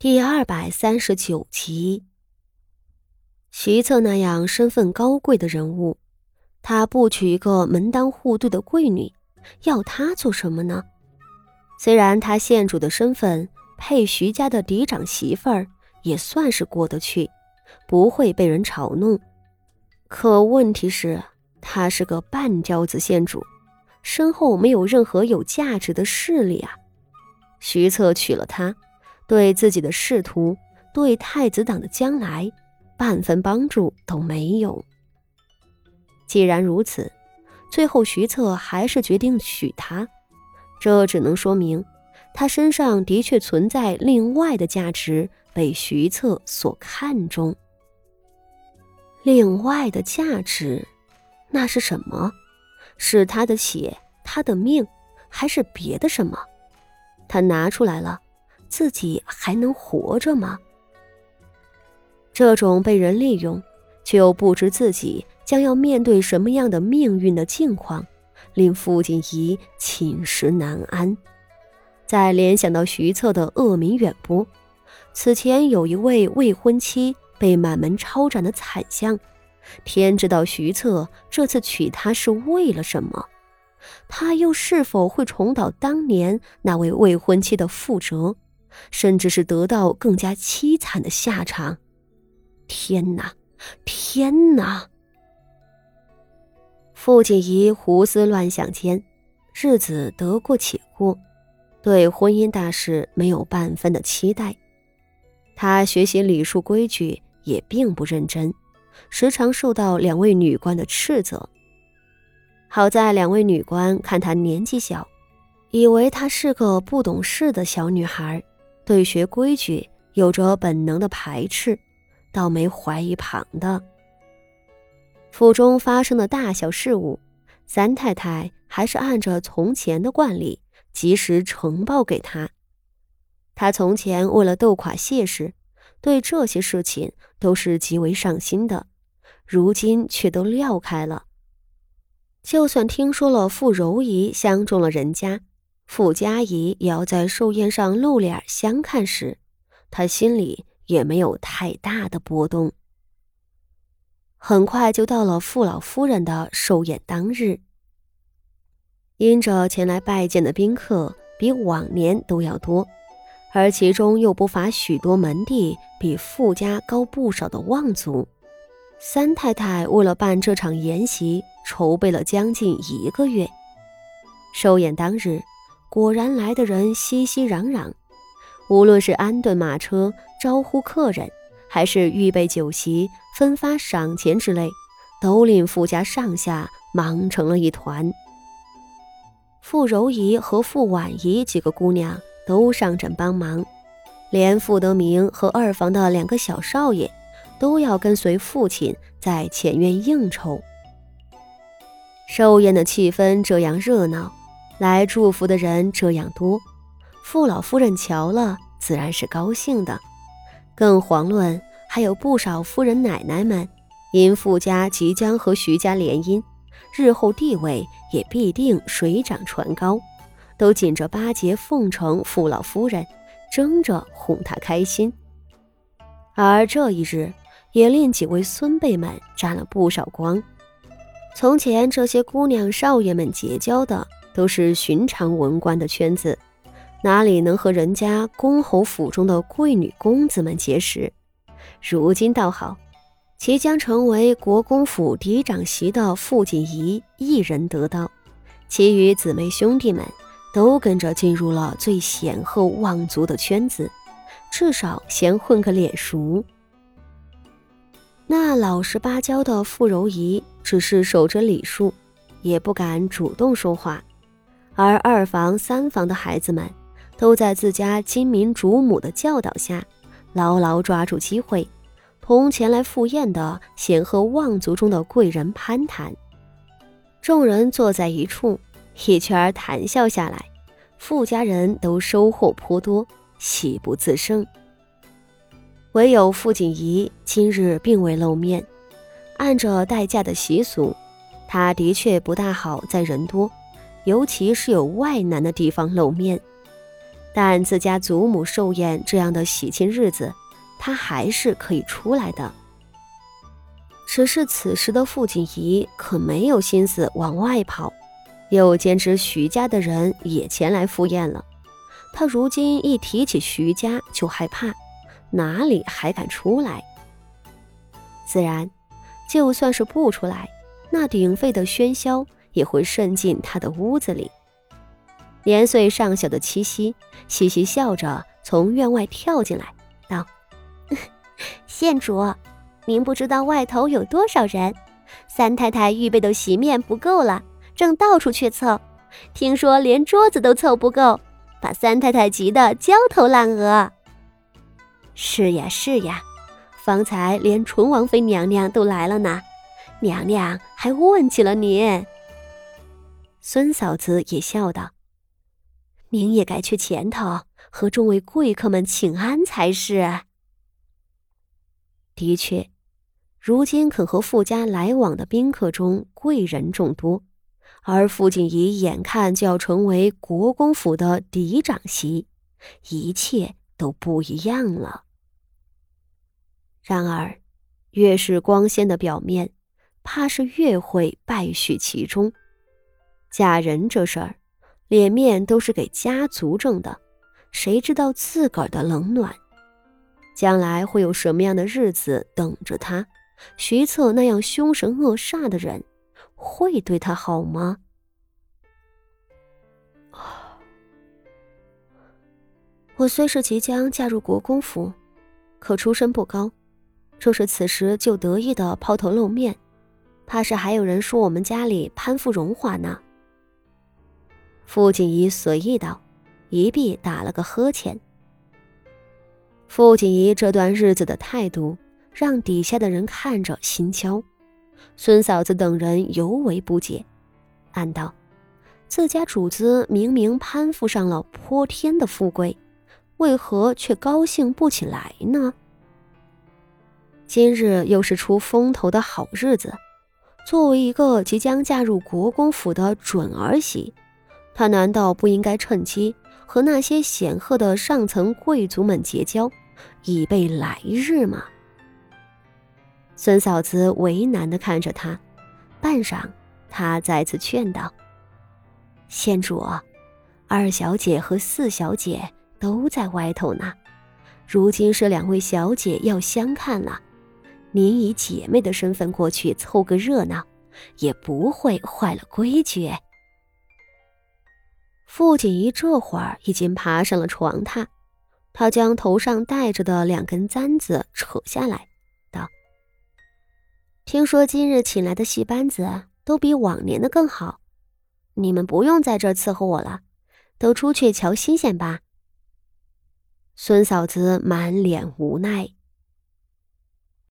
第二百三十九集，徐策那样身份高贵的人物，他不娶一个门当户对的贵女，要他做什么呢？虽然他县主的身份配徐家的嫡长媳妇儿，也算是过得去，不会被人嘲弄。可问题是，他是个半吊子县主，身后没有任何有价值的势力啊。徐策娶了她。对自己的仕途，对太子党的将来，半分帮助都没有。既然如此，最后徐策还是决定娶她，这只能说明他身上的确存在另外的价值，被徐策所看中。另外的价值，那是什么？是他的血，他的命，还是别的什么？他拿出来了。自己还能活着吗？这种被人利用，却又不知自己将要面对什么样的命运的境况，令傅锦仪寝食难安。再联想到徐策的恶名远播，此前有一位未婚妻被满门抄斩的惨象，天知道徐策这次娶她是为了什么？他又是否会重蹈当年那位未婚妻的覆辙？甚至是得到更加凄惨的下场。天哪，天哪！傅锦仪胡思乱想间，日子得过且过，对婚姻大事没有半分的期待。他学习礼数规矩也并不认真，时常受到两位女官的斥责。好在两位女官看她年纪小，以为她是个不懂事的小女孩。对学规矩有着本能的排斥，倒没怀疑旁的。府中发生的大小事务，三太太还是按着从前的惯例及时呈报给他。他从前为了斗垮谢氏，对这些事情都是极为上心的，如今却都撂开了。就算听说了傅柔仪相中了人家。傅家仪也要在寿宴上露脸相看时，他心里也没有太大的波动。很快就到了傅老夫人的寿宴当日，因着前来拜见的宾客比往年都要多，而其中又不乏许多门第比傅家高不少的望族，三太太为了办这场宴席，筹备了将近一个月。寿宴当日。果然来的人熙熙攘攘，无论是安顿马车、招呼客人，还是预备酒席、分发赏钱之类，都令傅家上下忙成了一团。傅柔仪和傅婉仪几个姑娘都上阵帮忙，连傅德明和二房的两个小少爷都要跟随父亲在前院应酬。寿宴的气氛这样热闹。来祝福的人这样多，傅老夫人瞧了自然是高兴的，更遑论还有不少夫人奶奶们，因傅家即将和徐家联姻，日后地位也必定水涨船高，都紧着巴结奉承傅老夫人，争着哄她开心。而这一日，也令几位孙辈们沾了不少光。从前这些姑娘少爷们结交的。都是寻常文官的圈子，哪里能和人家公侯府中的贵女公子们结识？如今倒好，即将成为国公府嫡长媳的傅锦仪一人得到，其余姊妹兄弟们都跟着进入了最显赫望族的圈子，至少先混个脸熟。那老实巴交的傅柔仪只是守着礼数，也不敢主动说话。而二房、三房的孩子们，都在自家金明主母的教导下，牢牢抓住机会，同前来赴宴的显赫望族中的贵人攀谈。众人坐在一处，一圈谈笑下来，傅家人都收获颇多，喜不自胜。唯有傅锦仪今日并未露面，按着待嫁的习俗，她的确不大好在人多。尤其是有外男的地方露面，但自家祖母寿宴这样的喜庆日子，他还是可以出来的。只是此时的傅锦仪可没有心思往外跑，又兼知徐家的人也前来赴宴了。他如今一提起徐家就害怕，哪里还敢出来？自然，就算是不出来，那鼎沸的喧嚣也会渗进他的屋子里。年岁尚小的七夕嘻嘻笑着从院外跳进来，道：“ 县主。”您不知道外头有多少人，三太太预备的席面不够了，正到处去凑，听说连桌子都凑不够，把三太太急得焦头烂额。是呀是呀，方才连纯王妃娘娘都来了呢，娘娘还问起了您。孙嫂子也笑道：“您也该去前头和众位贵客们请安才是。”的确。如今肯和傅家来往的宾客中，贵人众多，而傅锦仪眼看就要成为国公府的嫡长媳，一切都不一样了。然而，越是光鲜的表面，怕是越会败絮其中。嫁人这事儿，脸面都是给家族挣的，谁知道自个儿的冷暖？将来会有什么样的日子等着他？徐策那样凶神恶煞的人，会对他好吗？我虽是即将嫁入国公府，可出身不高，若是此时就得意的抛头露面，怕是还有人说我们家里攀附荣华呢。傅锦仪随意道，一臂打了个呵欠。傅锦仪这段日子的态度。让底下的人看着心焦，孙嫂子等人尤为不解，暗道：自家主子明明攀附上了泼天的富贵，为何却高兴不起来呢？今日又是出风头的好日子，作为一个即将嫁入国公府的准儿媳，他难道不应该趁机和那些显赫的上层贵族们结交，以备来日吗？孙嫂子为难的看着他，半晌，他再次劝道：“县主，二小姐和四小姐都在外头呢，如今是两位小姐要相看了，您以姐妹的身份过去凑个热闹，也不会坏了规矩。”傅锦仪这会儿已经爬上了床榻，他将头上戴着的两根簪子扯下来。道听说今日请来的戏班子都比往年的更好，你们不用在这儿伺候我了，都出去瞧新鲜吧。孙嫂子满脸无奈。